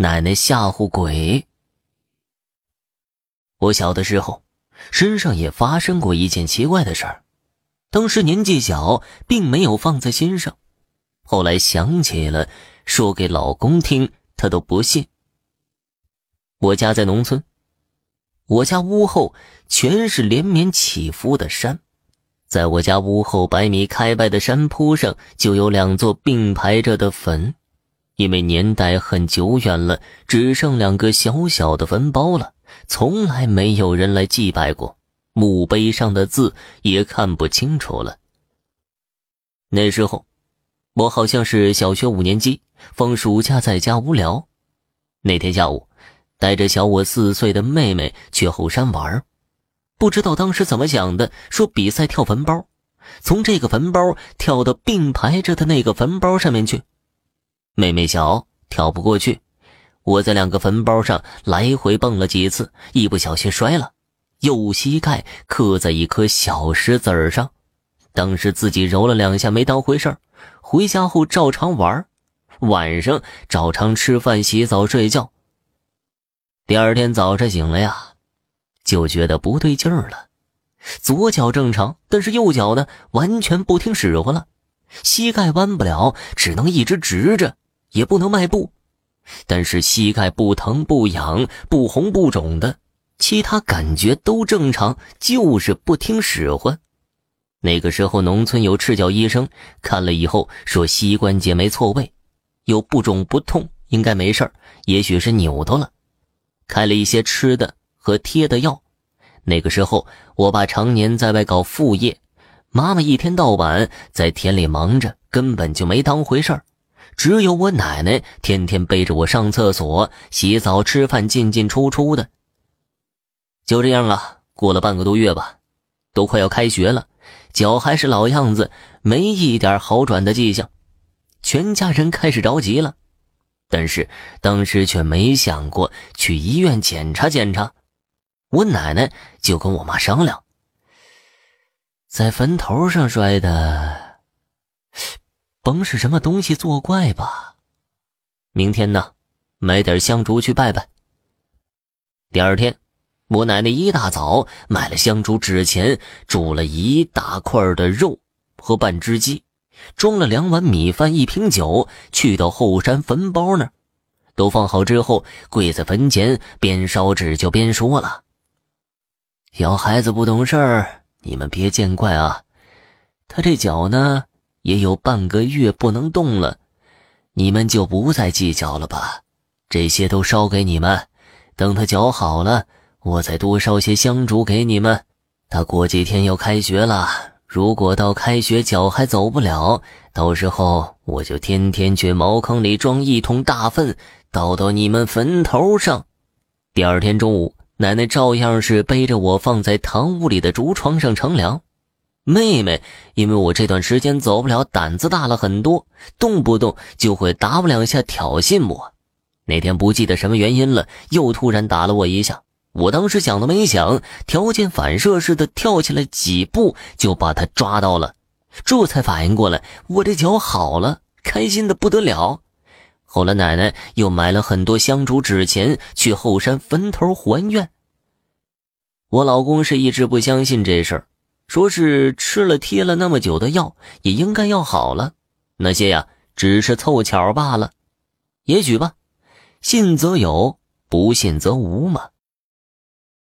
奶奶吓唬鬼。我小的时候，身上也发生过一件奇怪的事儿，当时年纪小，并没有放在心上。后来想起了，说给老公听，他都不信。我家在农村，我家屋后全是连绵起伏的山，在我家屋后百米开外的山坡上，就有两座并排着的坟。因为年代很久远了，只剩两个小小的坟包了，从来没有人来祭拜过，墓碑上的字也看不清楚了。那时候，我好像是小学五年级，放暑假在家无聊。那天下午，带着小我四岁的妹妹去后山玩，不知道当时怎么想的，说比赛跳坟包，从这个坟包跳到并排着的那个坟包上面去。妹妹小，跳不过去。我在两个坟包上来回蹦了几次，一不小心摔了，右膝盖磕在一颗小石子儿上。当时自己揉了两下，没当回事儿。回家后照常玩，晚上照常吃饭、洗澡、睡觉。第二天早上醒了呀，就觉得不对劲儿了。左脚正常，但是右脚呢，完全不听使唤了。膝盖弯不了，只能一直直着。也不能迈步，但是膝盖不疼不痒不红不肿的，其他感觉都正常，就是不听使唤。那个时候农村有赤脚医生，看了以后说膝关节没错位，又不肿不痛，应该没事也许是扭到了，开了一些吃的和贴的药。那个时候我爸常年在外搞副业，妈妈一天到晚在田里忙着，根本就没当回事儿。只有我奶奶天天背着我上厕所、洗澡、吃饭，进进出出的。就这样啊，过了半个多月吧，都快要开学了，脚还是老样子，没一点好转的迹象，全家人开始着急了。但是当时却没想过去医院检查检查。我奶奶就跟我妈商量，在坟头上摔的。甭是什么东西作怪吧？明天呢，买点香烛去拜拜。第二天，我奶奶一大早买了香烛纸钱，煮了一大块的肉和半只鸡，装了两碗米饭、一瓶酒，去到后山坟包那儿，都放好之后，跪在坟前，边烧纸就边说了：“小孩子不懂事儿，你们别见怪啊。他这脚呢？”也有半个月不能动了，你们就不再计较了吧？这些都烧给你们，等他脚好了，我再多烧些香烛给你们。他过几天要开学了，如果到开学脚还走不了，到时候我就天天去茅坑里装一桶大粪，倒到你们坟头上。第二天中午，奶奶照样是背着我放在堂屋里的竹床上乘凉。妹妹，因为我这段时间走不了，胆子大了很多，动不动就会打我两下挑衅我。那天不记得什么原因了，又突然打了我一下。我当时想都没想，条件反射似的跳起来几步就把他抓到了，这才反应过来我这脚好了，开心的不得了。后来奶奶又买了很多香烛纸钱去后山坟头还愿。我老公是一直不相信这事儿。说是吃了贴了那么久的药，也应该要好了。那些呀，只是凑巧罢了。也许吧，信则有，不信则无嘛。